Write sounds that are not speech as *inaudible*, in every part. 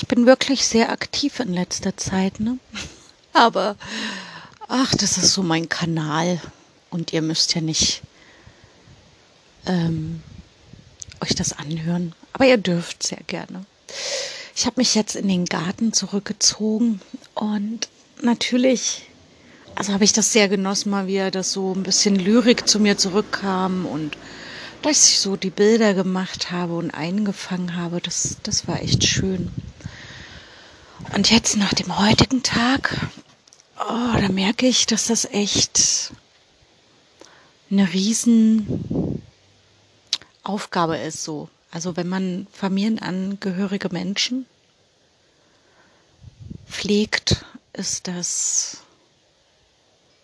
Ich bin wirklich sehr aktiv in letzter Zeit, ne? Aber ach, das ist so mein Kanal. Und ihr müsst ja nicht ähm, euch das anhören. Aber ihr dürft sehr gerne. Ich habe mich jetzt in den Garten zurückgezogen und natürlich, also habe ich das sehr genossen, mal wieder, dass so ein bisschen Lyrik zu mir zurückkam und dass ich so die Bilder gemacht habe und eingefangen habe. Das, das war echt schön. Und jetzt nach dem heutigen Tag, oh, da merke ich, dass das echt eine riesen Aufgabe ist so. Also wenn man familienangehörige Menschen pflegt, ist das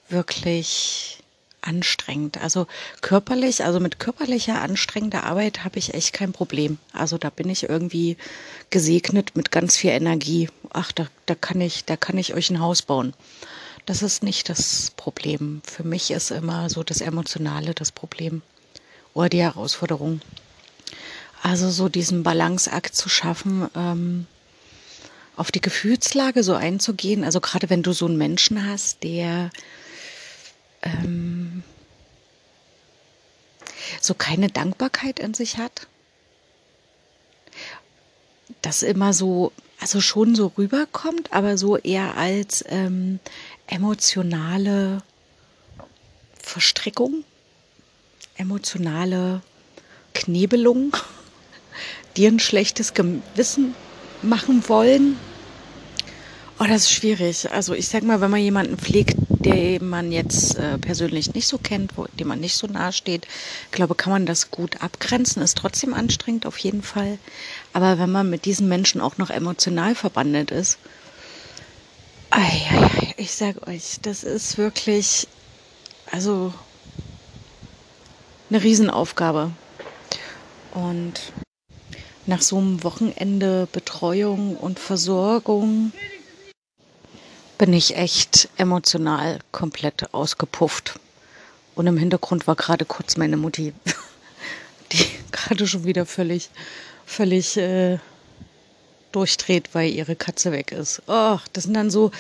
wirklich anstrengend. Also körperlich, also mit körperlicher anstrengender Arbeit habe ich echt kein Problem. Also da bin ich irgendwie gesegnet mit ganz viel Energie. Ach, da, da kann ich, da kann ich euch ein Haus bauen. Das ist nicht das Problem. Für mich ist immer so das Emotionale das Problem oder die Herausforderung. Also so diesen Balanceakt zu schaffen, ähm, auf die Gefühlslage so einzugehen. Also gerade wenn du so einen Menschen hast, der ähm, so keine Dankbarkeit in sich hat. Das immer so, also schon so rüberkommt, aber so eher als ähm, emotionale Verstrickung, emotionale Knebelung, *laughs* dir ein schlechtes Gewissen machen wollen. Oh, das ist schwierig. Also ich sag mal, wenn man jemanden pflegt, den man jetzt äh, persönlich nicht so kennt, dem man nicht so nahe steht, glaube, kann man das gut abgrenzen. Ist trotzdem anstrengend auf jeden Fall. Aber wenn man mit diesen Menschen auch noch emotional verbandet ist, ich sag euch, das ist wirklich, also eine Riesenaufgabe. Und nach so einem Wochenende Betreuung und Versorgung bin ich echt emotional komplett ausgepufft. Und im Hintergrund war gerade kurz meine Mutti, *laughs* die gerade schon wieder völlig, völlig äh, durchdreht, weil ihre Katze weg ist. Oh, das sind dann so,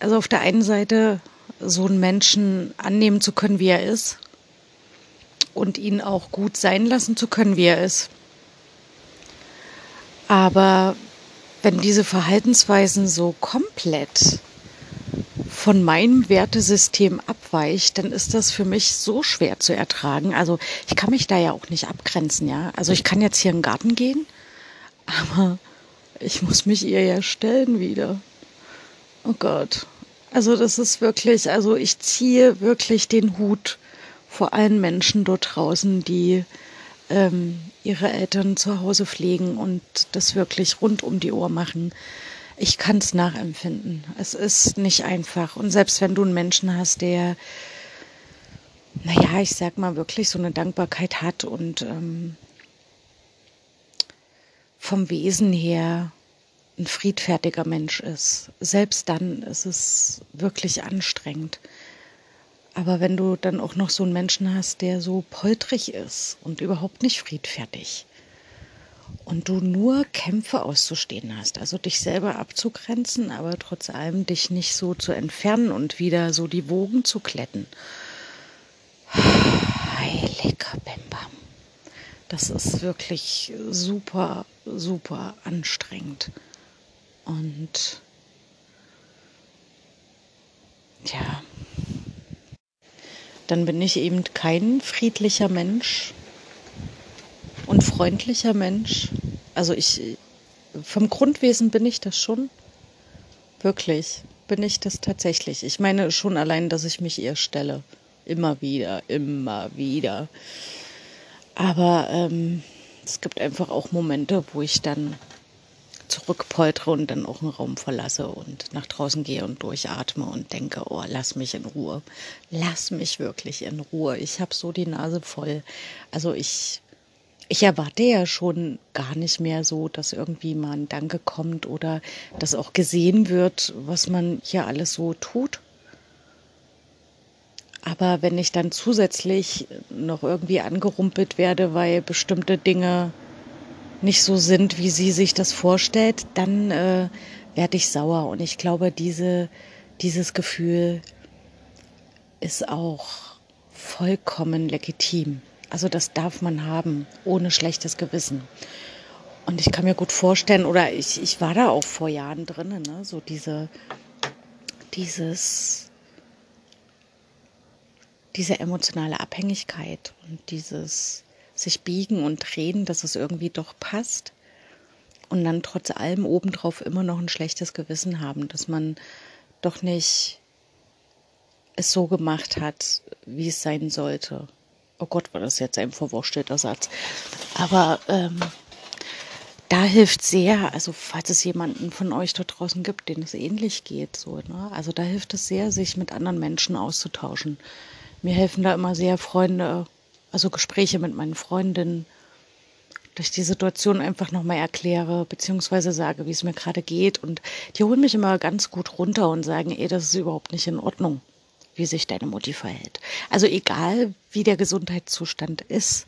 also auf der einen Seite so einen Menschen annehmen zu können, wie er ist und ihn auch gut sein lassen zu können, wie er ist. Aber wenn diese Verhaltensweisen so komplett von meinem Wertesystem abweicht, dann ist das für mich so schwer zu ertragen. Also ich kann mich da ja auch nicht abgrenzen, ja. Also ich kann jetzt hier in den Garten gehen, aber ich muss mich ihr ja stellen wieder. Oh Gott. Also das ist wirklich, also ich ziehe wirklich den Hut vor allen Menschen dort draußen, die ähm, ihre Eltern zu Hause pflegen und das wirklich rund um die Uhr machen. Ich kann es nachempfinden. Es ist nicht einfach. Und selbst wenn du einen Menschen hast, der, naja, ich sag mal, wirklich so eine Dankbarkeit hat und ähm, vom Wesen her ein friedfertiger Mensch ist, selbst dann ist es wirklich anstrengend. Aber wenn du dann auch noch so einen Menschen hast, der so poltrig ist und überhaupt nicht friedfertig und du nur Kämpfe auszustehen hast, also dich selber abzugrenzen, aber trotz allem dich nicht so zu entfernen und wieder so die Wogen zu kletten. Heiliger Bimbam. Das ist wirklich super, super anstrengend. Und ja, dann bin ich eben kein friedlicher Mensch und freundlicher Mensch. Also ich, vom Grundwesen bin ich das schon. Wirklich, bin ich das tatsächlich. Ich meine schon allein, dass ich mich ihr stelle. Immer wieder, immer wieder. Aber ähm, es gibt einfach auch Momente, wo ich dann zurückpoltere und dann auch einen Raum verlasse und nach draußen gehe und durchatme und denke, oh, lass mich in Ruhe. Lass mich wirklich in Ruhe. Ich habe so die Nase voll. Also ich, ich erwarte ja schon gar nicht mehr so, dass irgendwie mal ein Danke kommt oder dass auch gesehen wird, was man hier alles so tut. Aber wenn ich dann zusätzlich noch irgendwie angerumpelt werde, weil bestimmte Dinge nicht so sind, wie sie sich das vorstellt, dann äh, werde ich sauer. Und ich glaube, diese, dieses Gefühl ist auch vollkommen legitim. Also das darf man haben, ohne schlechtes Gewissen. Und ich kann mir gut vorstellen, oder ich, ich war da auch vor Jahren drin, ne? so diese, dieses, diese emotionale Abhängigkeit und dieses sich biegen und drehen, dass es irgendwie doch passt und dann trotz allem obendrauf immer noch ein schlechtes Gewissen haben, dass man doch nicht es so gemacht hat, wie es sein sollte. Oh Gott, war das jetzt ein verwurschtelter Satz. Aber ähm, da hilft sehr, also falls es jemanden von euch dort draußen gibt, den es ähnlich geht, so, ne? Also da hilft es sehr, sich mit anderen Menschen auszutauschen. Mir helfen da immer sehr Freunde, also Gespräche mit meinen Freundinnen, ich die Situation einfach nochmal erkläre, beziehungsweise sage, wie es mir gerade geht. Und die holen mich immer ganz gut runter und sagen, ey, das ist überhaupt nicht in Ordnung, wie sich deine Mutti verhält. Also egal, wie der Gesundheitszustand ist,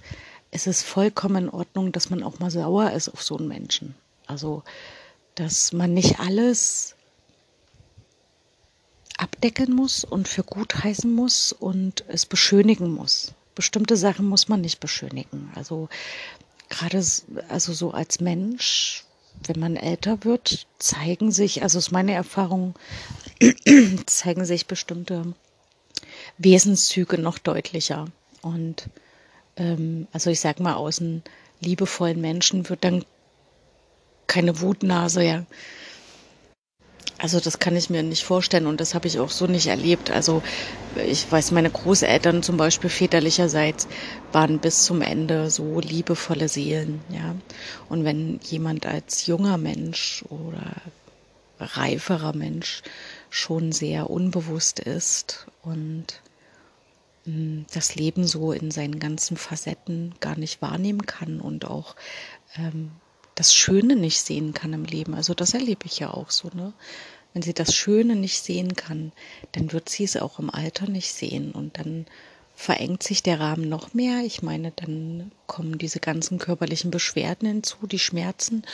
es ist vollkommen in Ordnung, dass man auch mal sauer ist auf so einen Menschen. Also, dass man nicht alles abdecken muss und für gut heißen muss und es beschönigen muss. Bestimmte Sachen muss man nicht beschönigen. Also gerade also so als Mensch, wenn man älter wird, zeigen sich, also ist meine Erfahrung, *clears throat* zeigen sich bestimmte Wesenszüge noch deutlicher. Und ähm, also ich sag mal, aus einem liebevollen Menschen wird dann keine Wutnase, ja. Also das kann ich mir nicht vorstellen und das habe ich auch so nicht erlebt. Also ich weiß, meine Großeltern zum Beispiel väterlicherseits waren bis zum Ende so liebevolle Seelen, ja. Und wenn jemand als junger Mensch oder reiferer Mensch schon sehr unbewusst ist und hm, das Leben so in seinen ganzen Facetten gar nicht wahrnehmen kann und auch ähm, das Schöne nicht sehen kann im Leben. Also das erlebe ich ja auch so, ne? Wenn sie das Schöne nicht sehen kann, dann wird sie es auch im Alter nicht sehen und dann verengt sich der Rahmen noch mehr. Ich meine, dann kommen diese ganzen körperlichen Beschwerden hinzu, die Schmerzen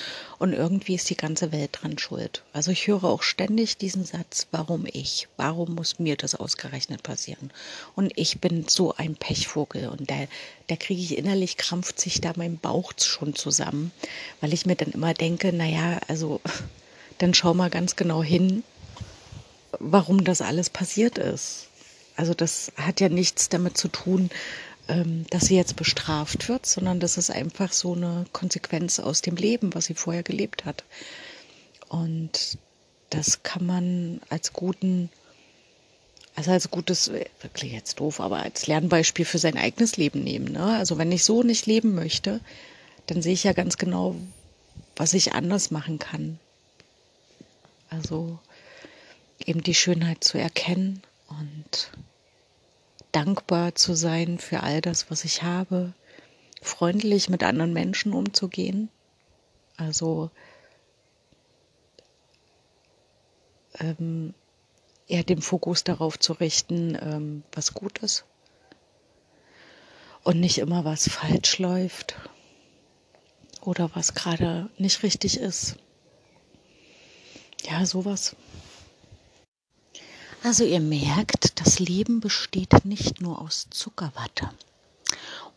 und irgendwie ist die ganze Welt dran schuld. Also ich höre auch ständig diesen Satz, warum ich? Warum muss mir das ausgerechnet passieren? Und ich bin so ein Pechvogel und da, da kriege ich innerlich krampft sich da mein Bauch schon zusammen, weil ich mir dann immer denke, naja, also dann schau mal ganz genau hin, warum das alles passiert ist. Also das hat ja nichts damit zu tun, ähm, dass sie jetzt bestraft wird, sondern das ist einfach so eine Konsequenz aus dem Leben, was sie vorher gelebt hat. Und das kann man als guten, also als gutes, wirklich jetzt doof, aber als Lernbeispiel für sein eigenes Leben nehmen. Ne? Also wenn ich so nicht leben möchte, dann sehe ich ja ganz genau, was ich anders machen kann. Also eben die Schönheit zu erkennen und dankbar zu sein für all das, was ich habe, freundlich mit anderen Menschen umzugehen. Also ähm, eher den Fokus darauf zu richten, ähm, was gut ist und nicht immer was falsch läuft oder was gerade nicht richtig ist. Ja, sowas. Also ihr merkt, das Leben besteht nicht nur aus Zuckerwatte.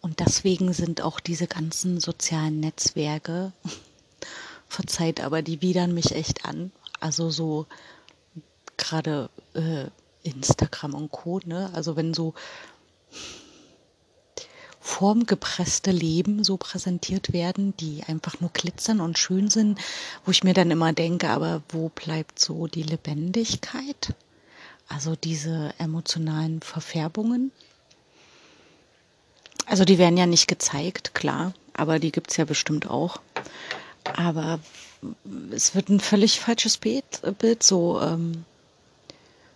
Und deswegen sind auch diese ganzen sozialen Netzwerke, *laughs* verzeiht aber, die widern mich echt an. Also so gerade äh, Instagram und Co. Ne? Also wenn so formgepresste Leben so präsentiert werden, die einfach nur glitzern und schön sind, wo ich mir dann immer denke, aber wo bleibt so die Lebendigkeit? Also diese emotionalen Verfärbungen. Also die werden ja nicht gezeigt, klar, aber die gibt es ja bestimmt auch. Aber es wird ein völlig falsches Bild, Bild so ähm,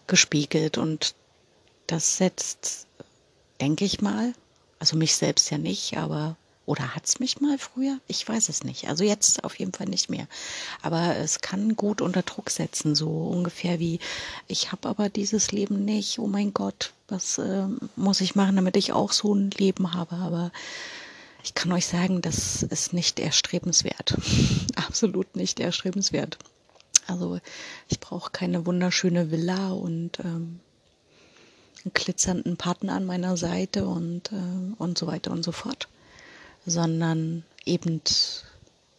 gespiegelt und das setzt, denke ich mal, also mich selbst ja nicht, aber oder hat es mich mal früher? Ich weiß es nicht. Also jetzt auf jeden Fall nicht mehr. Aber es kann gut unter Druck setzen, so ungefähr wie, ich habe aber dieses Leben nicht. Oh mein Gott, was äh, muss ich machen, damit ich auch so ein Leben habe? Aber Ich kann euch sagen, das ist nicht erstrebenswert. *laughs* Absolut nicht erstrebenswert. Also ich brauche keine wunderschöne Villa und ähm, einen glitzernden Partner an meiner Seite und, äh, und so weiter und so fort, sondern eben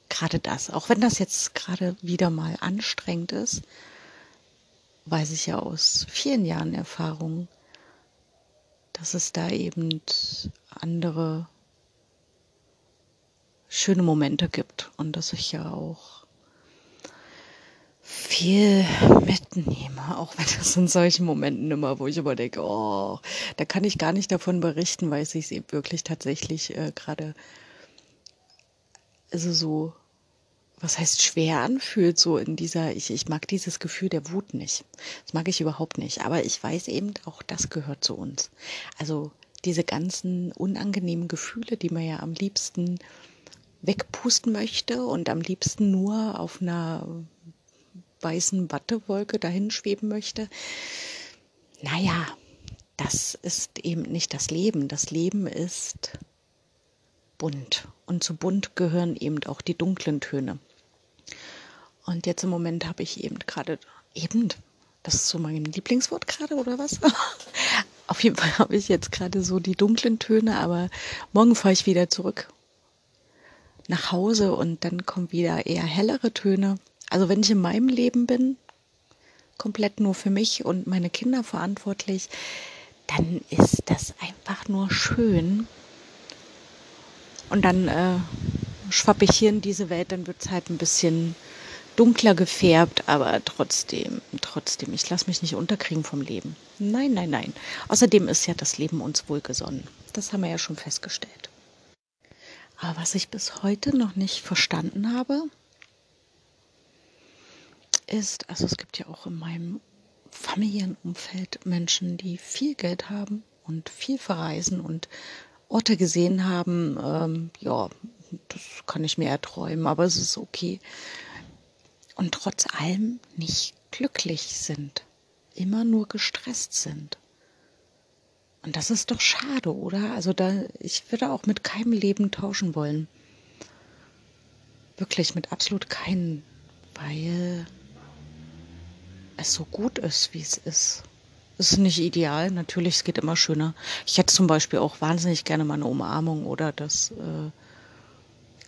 gerade das. Auch wenn das jetzt gerade wieder mal anstrengend ist, weiß ich ja aus vielen Jahren Erfahrung, dass es da eben andere schöne Momente gibt und dass ich ja auch viel mitnehme, auch wenn das in solchen Momenten immer, wo ich immer denke, oh, da kann ich gar nicht davon berichten, weil es sich eben wirklich tatsächlich äh, gerade also so was heißt schwer anfühlt, so in dieser, ich, ich mag dieses Gefühl der Wut nicht. Das mag ich überhaupt nicht. Aber ich weiß eben, auch das gehört zu uns. Also diese ganzen unangenehmen Gefühle, die man ja am liebsten wegpusten möchte und am liebsten nur auf einer weißen Wattewolke dahin schweben möchte. Naja, das ist eben nicht das Leben. Das Leben ist bunt. Und zu bunt gehören eben auch die dunklen Töne. Und jetzt im Moment habe ich eben gerade, eben, das ist so mein Lieblingswort gerade oder was? *laughs* Auf jeden Fall habe ich jetzt gerade so die dunklen Töne, aber morgen fahre ich wieder zurück nach Hause und dann kommen wieder eher hellere Töne. Also wenn ich in meinem Leben bin, komplett nur für mich und meine Kinder verantwortlich, dann ist das einfach nur schön. Und dann äh, schwappe ich hier in diese Welt, dann wird es halt ein bisschen dunkler gefärbt, aber trotzdem, trotzdem, ich lasse mich nicht unterkriegen vom Leben. Nein, nein, nein. Außerdem ist ja das Leben uns wohlgesonnen. Das haben wir ja schon festgestellt. Aber was ich bis heute noch nicht verstanden habe, ist, also es gibt ja auch in meinem Familienumfeld Menschen, die viel Geld haben und viel verreisen und Orte gesehen haben. Ähm, ja, das kann ich mir erträumen, aber es ist okay und trotz allem nicht glücklich sind, immer nur gestresst sind. Und das ist doch schade, oder? Also da, ich würde auch mit keinem Leben tauschen wollen. Wirklich mit absolut keinem, weil es so gut ist, wie es ist. Es ist nicht ideal, natürlich, es geht immer schöner. Ich hätte zum Beispiel auch wahnsinnig gerne mal eine Umarmung oder das äh,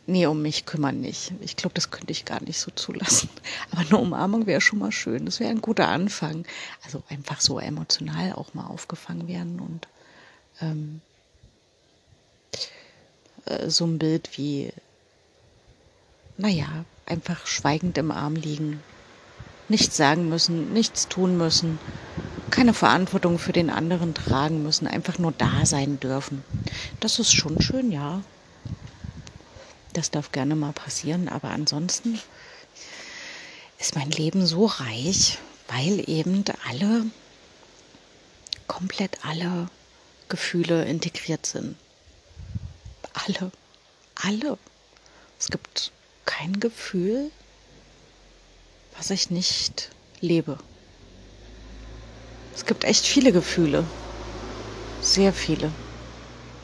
Nee, um mich kümmern nicht. Ich glaube, das könnte ich gar nicht so zulassen. *laughs* Aber eine Umarmung wäre schon mal schön. Das wäre ein guter Anfang. Also einfach so emotional auch mal aufgefangen werden und ähm, äh, so ein Bild wie, naja, einfach schweigend im Arm liegen. Nichts sagen müssen, nichts tun müssen, keine Verantwortung für den anderen tragen müssen, einfach nur da sein dürfen. Das ist schon schön, ja. Das darf gerne mal passieren, aber ansonsten ist mein Leben so reich, weil eben alle, komplett alle Gefühle integriert sind. Alle, alle. Es gibt kein Gefühl, was ich nicht lebe. Es gibt echt viele Gefühle. Sehr viele.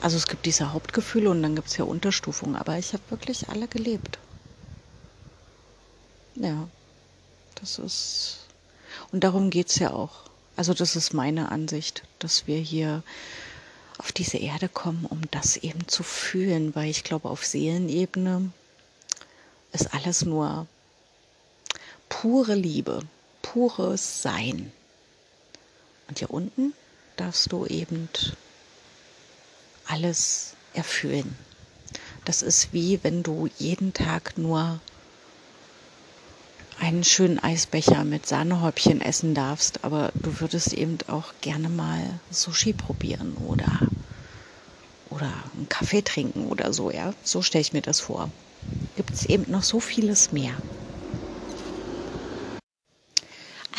Also es gibt diese Hauptgefühle und dann gibt es ja Unterstufungen, aber ich habe wirklich alle gelebt. Ja, das ist. Und darum geht es ja auch. Also das ist meine Ansicht, dass wir hier auf diese Erde kommen, um das eben zu fühlen, weil ich glaube, auf Seelenebene ist alles nur pure Liebe, pures Sein. Und hier unten darfst du eben alles erfüllen. Das ist wie wenn du jeden Tag nur einen schönen Eisbecher mit Sahnehäubchen essen darfst, aber du würdest eben auch gerne mal Sushi probieren oder oder einen Kaffee trinken oder so, ja. So stelle ich mir das vor. Gibt es eben noch so vieles mehr.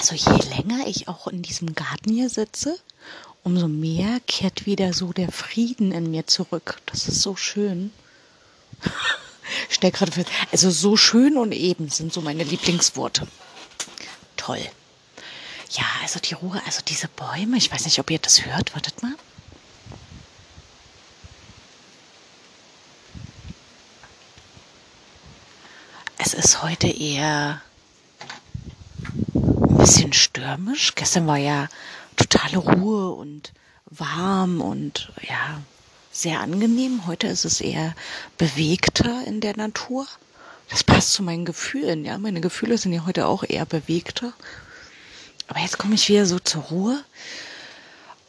Also je länger ich auch in diesem Garten hier sitze, umso mehr kehrt wieder so der Frieden in mir zurück. Das ist so schön. *laughs* Ich stell gerade fest, also so schön und eben sind so meine Lieblingsworte. Toll. Ja, also die Ruhe, also diese Bäume, ich weiß nicht, ob ihr das hört, wartet mal. Es ist heute eher bisschen stürmisch. Gestern war ja totale Ruhe und warm und ja, sehr angenehm. Heute ist es eher bewegter in der Natur. Das passt zu meinen Gefühlen, ja. Meine Gefühle sind ja heute auch eher bewegter. Aber jetzt komme ich wieder so zur Ruhe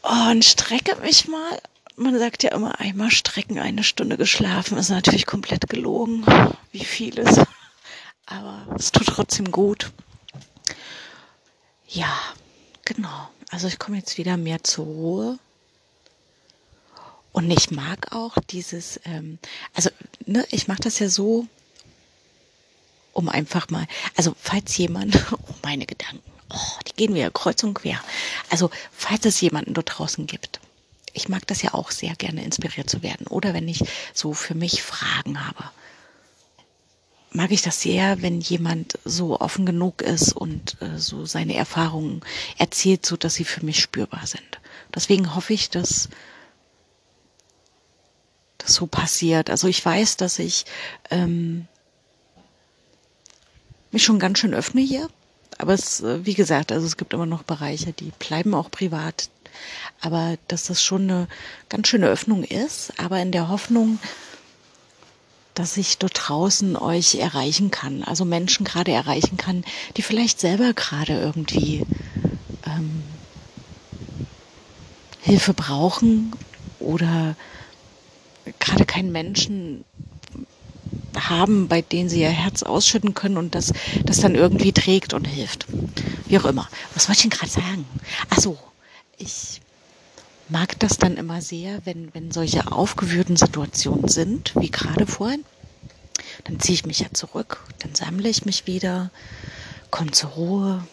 und strecke mich mal. Man sagt ja immer, einmal strecken, eine Stunde geschlafen, ist natürlich komplett gelogen, wie vieles. Aber es tut trotzdem gut. Ja, genau. Also ich komme jetzt wieder mehr zur Ruhe. Und ich mag auch dieses, ähm, also ne, ich mache das ja so, um einfach mal, also falls jemand, *laughs* oh meine Gedanken, oh, die gehen wieder kreuz und quer. Also falls es jemanden dort draußen gibt, ich mag das ja auch sehr gerne inspiriert zu werden. Oder wenn ich so für mich Fragen habe, mag ich das sehr, wenn jemand so offen genug ist und äh, so seine Erfahrungen erzählt, so dass sie für mich spürbar sind. Deswegen hoffe ich, dass das so passiert. Also ich weiß, dass ich ähm, mich schon ganz schön öffne hier. Aber es, äh, wie gesagt, also es gibt immer noch Bereiche, die bleiben auch privat. Aber dass das schon eine ganz schöne Öffnung ist, aber in der Hoffnung, dass ich dort draußen euch erreichen kann, also Menschen gerade erreichen kann, die vielleicht selber gerade irgendwie ähm, Hilfe brauchen oder gerade keinen Menschen haben, bei denen sie ihr Herz ausschütten können und das, das dann irgendwie trägt und hilft. Wie auch immer. Was wollte ich denn gerade sagen? Ach so, ich mag das dann immer sehr, wenn, wenn solche aufgewühlten Situationen sind, wie gerade vorhin. Dann ziehe ich mich ja zurück, dann sammle ich mich wieder, komme zur Ruhe.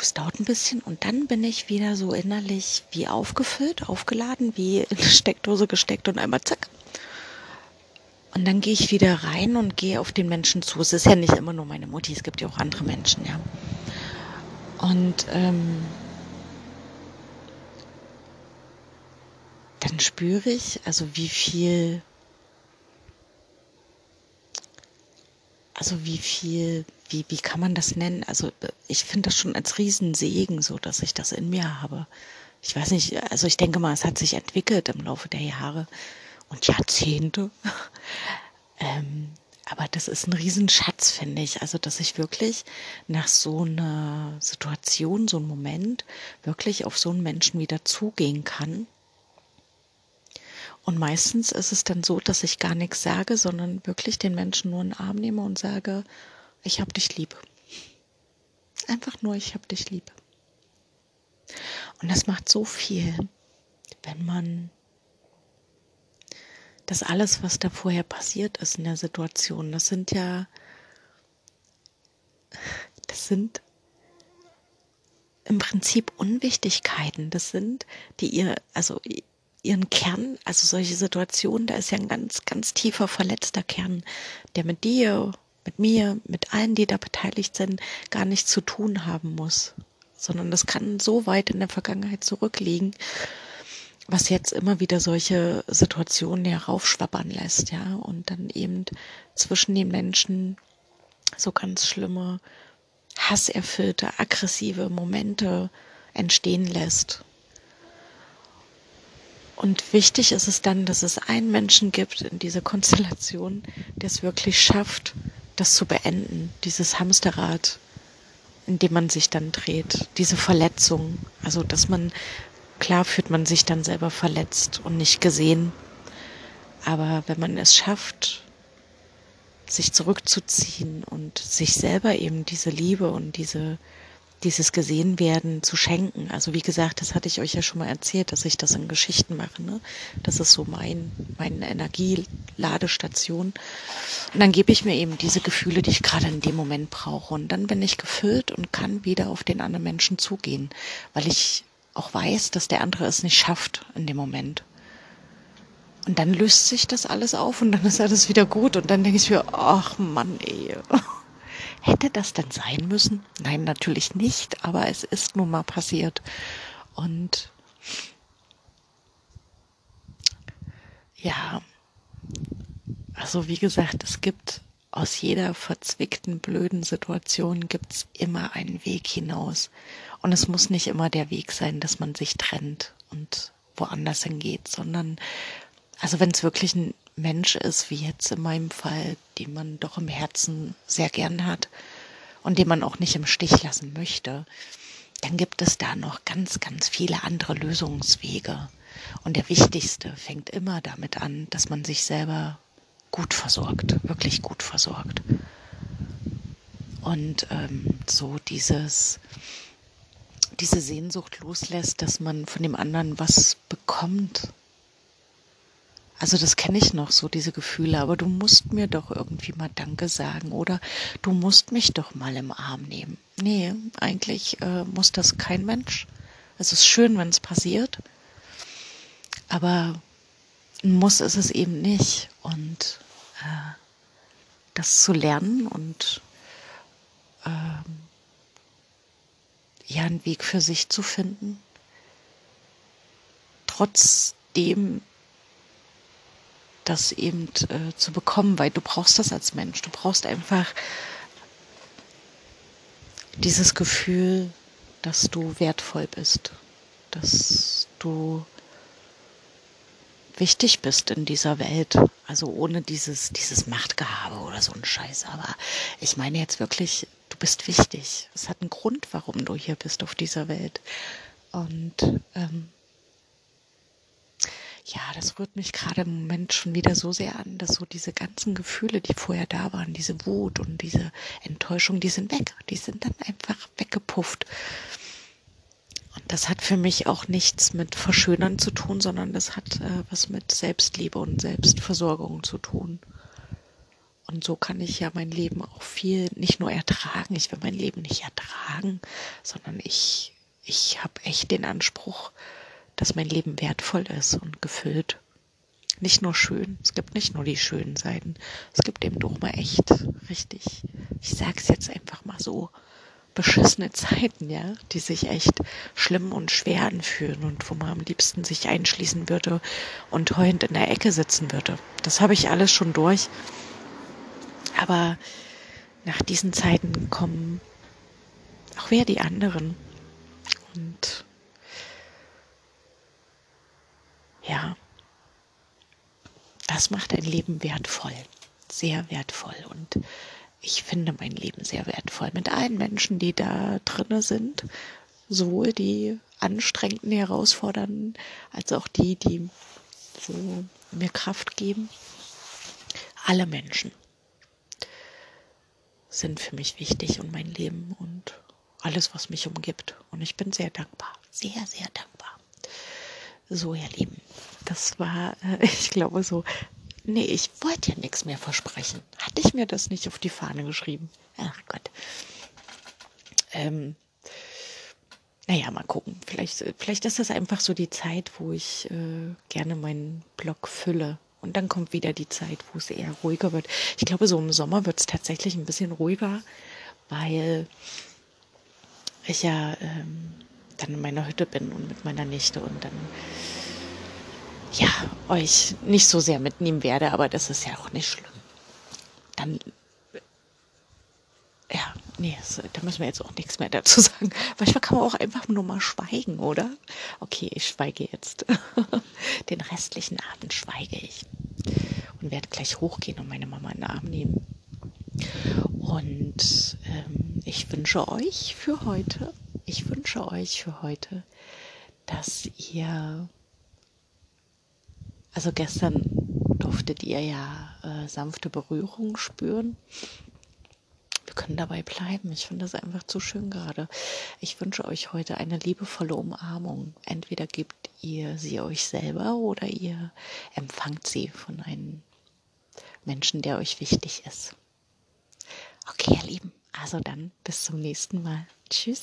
Es dauert ein bisschen und dann bin ich wieder so innerlich wie aufgefüllt, aufgeladen, wie in eine Steckdose gesteckt und einmal zack, und dann gehe ich wieder rein und gehe auf den Menschen zu. Es ist ja nicht immer nur meine Mutti, es gibt ja auch andere Menschen, ja. Und ähm, dann spüre ich, also wie viel, also wie viel, wie, wie kann man das nennen? Also ich finde das schon als Riesensegen so, dass ich das in mir habe. Ich weiß nicht, also ich denke mal, es hat sich entwickelt im Laufe der Jahre und Jahrzehnte. *laughs* ähm, aber das ist ein Riesenschatz, finde ich. Also, dass ich wirklich nach so einer Situation, so einem Moment, wirklich auf so einen Menschen wieder zugehen kann. Und meistens ist es dann so, dass ich gar nichts sage, sondern wirklich den Menschen nur in den Arm nehme und sage, ich hab dich lieb. Einfach nur, ich hab dich lieb. Und das macht so viel, wenn man dass alles, was da vorher passiert ist in der Situation, das sind ja, das sind im Prinzip Unwichtigkeiten. Das sind, die ihr, also ihren Kern, also solche Situationen, da ist ja ein ganz, ganz tiefer verletzter Kern, der mit dir, mit mir, mit allen, die da beteiligt sind, gar nichts zu tun haben muss, sondern das kann so weit in der Vergangenheit zurückliegen was jetzt immer wieder solche Situationen heraufschwappern lässt, ja, und dann eben zwischen den Menschen so ganz schlimme, hasserfüllte, aggressive Momente entstehen lässt. Und wichtig ist es dann, dass es einen Menschen gibt in dieser Konstellation, der es wirklich schafft, das zu beenden, dieses Hamsterrad, in dem man sich dann dreht, diese Verletzung, also dass man Klar fühlt man sich dann selber verletzt und nicht gesehen. Aber wenn man es schafft, sich zurückzuziehen und sich selber eben diese Liebe und diese, dieses Gesehenwerden zu schenken. Also wie gesagt, das hatte ich euch ja schon mal erzählt, dass ich das in Geschichten mache. Ne? Das ist so mein, meine Energieladestation. Und dann gebe ich mir eben diese Gefühle, die ich gerade in dem Moment brauche. Und dann bin ich gefüllt und kann wieder auf den anderen Menschen zugehen, weil ich auch weiß, dass der andere es nicht schafft in dem Moment. Und dann löst sich das alles auf und dann ist alles wieder gut. Und dann denke ich mir, ach Mann, ey. Hätte das denn sein müssen? Nein, natürlich nicht, aber es ist nun mal passiert. Und ja, also wie gesagt, es gibt aus jeder verzwickten, blöden Situation gibt's immer einen Weg hinaus. Und es muss nicht immer der Weg sein, dass man sich trennt und woanders hingeht, sondern also wenn es wirklich ein Mensch ist, wie jetzt in meinem Fall, den man doch im Herzen sehr gern hat und den man auch nicht im Stich lassen möchte, dann gibt es da noch ganz, ganz viele andere Lösungswege. Und der wichtigste fängt immer damit an, dass man sich selber gut versorgt, wirklich gut versorgt. Und ähm, so dieses, diese Sehnsucht loslässt, dass man von dem anderen was bekommt, also das kenne ich noch so, diese Gefühle, aber du musst mir doch irgendwie mal Danke sagen oder du musst mich doch mal im Arm nehmen. Nee, eigentlich äh, muss das kein Mensch. Es ist schön, wenn es passiert, aber muss ist es eben nicht. Und äh, das zu lernen und äh, ja, einen Weg für sich zu finden, trotzdem das eben äh, zu bekommen, weil du brauchst das als Mensch. Du brauchst einfach dieses Gefühl, dass du wertvoll bist, dass du wichtig bist in dieser Welt. Also ohne dieses, dieses Machtgehabe oder so ein Scheiß. Aber ich meine jetzt wirklich, du bist wichtig. Es hat einen Grund, warum du hier bist auf dieser Welt. Und ähm, ja, das rührt mich gerade im Moment schon wieder so sehr an, dass so diese ganzen Gefühle, die vorher da waren, diese Wut und diese Enttäuschung, die sind weg. Die sind dann einfach weggepufft. Und das hat für mich auch nichts mit Verschönern zu tun, sondern das hat äh, was mit Selbstliebe und Selbstversorgung zu tun. Und so kann ich ja mein Leben auch viel nicht nur ertragen, ich will mein Leben nicht ertragen, sondern ich, ich habe echt den Anspruch, dass mein Leben wertvoll ist und gefüllt. Nicht nur schön, es gibt nicht nur die schönen Seiten, es gibt eben doch mal echt richtig, ich sag's jetzt einfach mal so, beschissene Zeiten, ja, die sich echt schlimm und schwer anfühlen und wo man am liebsten sich einschließen würde und heulend in der Ecke sitzen würde. Das habe ich alles schon durch. Aber nach diesen Zeiten kommen auch wieder die anderen. Und ja, das macht ein Leben wertvoll, sehr wertvoll. Und ich finde mein Leben sehr wertvoll mit allen Menschen, die da drinne sind, sowohl die anstrengenden, herausfordernden, als auch die, die so mir Kraft geben. Alle Menschen sind für mich wichtig und mein Leben und alles, was mich umgibt. Und ich bin sehr dankbar, sehr, sehr dankbar. So, ihr Lieben, das war, äh, *laughs* ich glaube, so. Nee, ich wollte ja nichts mehr versprechen. Hatte ich mir das nicht auf die Fahne geschrieben? Ach Gott. Ähm, naja, mal gucken. Vielleicht, vielleicht ist das einfach so die Zeit, wo ich äh, gerne meinen Blog fülle. Und dann kommt wieder die Zeit, wo es eher ruhiger wird. Ich glaube, so im Sommer wird es tatsächlich ein bisschen ruhiger, weil ich ja ähm, dann in meiner Hütte bin und mit meiner Nichte und dann ja euch nicht so sehr mitnehmen werde, aber das ist ja auch nicht schlimm. Dann ja, nee, da müssen wir jetzt auch nichts mehr dazu sagen. Manchmal kann man auch einfach nur mal schweigen, oder? Okay, ich schweige jetzt. *laughs* Den restlichen Abend schweige ich und werde gleich hochgehen und meine Mama in den Arm nehmen. Und ähm, ich wünsche euch für heute ich wünsche euch für heute, dass ihr, also gestern durftet ihr ja äh, sanfte Berührung spüren. Wir können dabei bleiben. Ich finde das einfach zu schön gerade. Ich wünsche euch heute eine liebevolle Umarmung. Entweder gebt ihr sie euch selber oder ihr empfangt sie von einem Menschen, der euch wichtig ist. Okay, ihr Lieben. Also dann bis zum nächsten Mal. Tschüss.